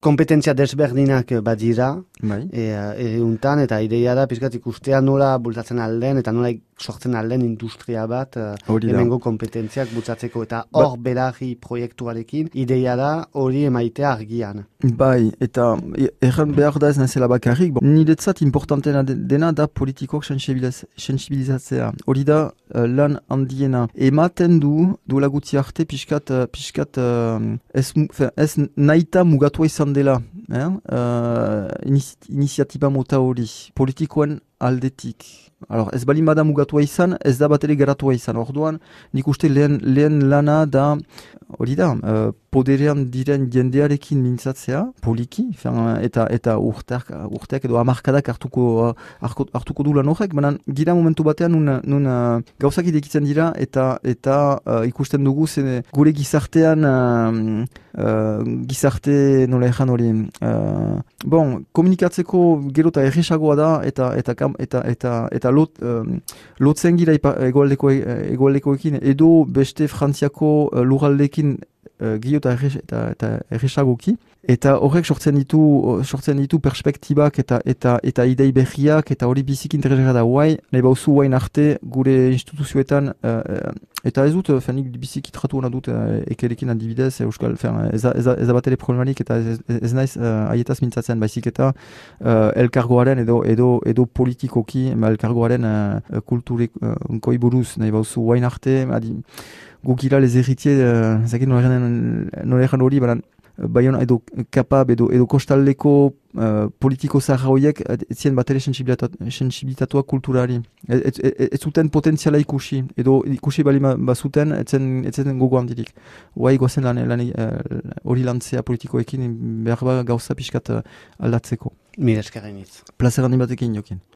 kompetentzia desberdinak badira, bai. e, e, untan, eta ideia da, pizkat ikustea nola bultatzen alden, eta nola sortzen alden industria bat, uh, hemengo kompetentziak bultzatzeko, eta ba- hor ba berari proiektuarekin, ideia da hori emaitea argian. Bai, eta erran behar da ez nazela bakarrik, bon, niretzat importantena dena da politikok sensibilizatzea. Hori da uh, lan handiena. Ematen du, duela gutzi arte, pixkat, uh, pixkat uh, ez, ez naita mugatua izan dela. Eh? Uh, iniziatiba mota hori, politikoen aldetik. Alors, ez bali bada mugatua izan, ez da bat ere geratua izan. Orduan, nik uste lehen, lehen lana da, hori da, uh, poderean diren jendearekin mintzatzea, poliki, eta eta urteak, urteak edo amarkadak hartuko, hartuko du lan horrek, baina gira momentu batean nun, nun uh, gauzak idekitzen dira, eta eta uh, ikusten dugu zen gure gizartean uh, uh, gizarte nola ezan hori. Uh, bon, komunikatzeko gero eta erresagoa da, eta eta eta eta eta lot, um, lotzen gira egoaldeko, egoaldekoekin, edo beste frantziako uh, luraldekin uh, gio eta erresagoki. Eta horrek sortzen ditu, sortzen ditu perspektibak eta eta eta idei berriak eta hori bizik interesera da guai, nahi bauzu guain arte gure instituzioetan uh, eta ez dut, fenik bizik itratu hona dut uh, ekerekin adibidez, euskal, fen, ez, ez, ez abatele problemarik eta ez, ez naiz uh, aietaz mintzatzen baizik eta uh, elkargoaren edo, edo, edo politikoki elkargoaren uh, kulturik uh, buruz nahi bauzu guain arte, adi, gukila les héritiers, uh, zakit nola egan hori, baina baion edo kapab edo, edo kostaldeko uh, politiko zaharra horiek etzien bat ere sensibilitatua kulturari. Ez, ez, ez zuten potentziala ikusi, edo ikusi bali bazuten, etzen, etzen gogo handirik. Hoa iguazen lan hori lan, lantzea politikoekin behar ba gauza pixkat uh, aldatzeko. Mil eskerrenitz. Plazer handi batekin jokin.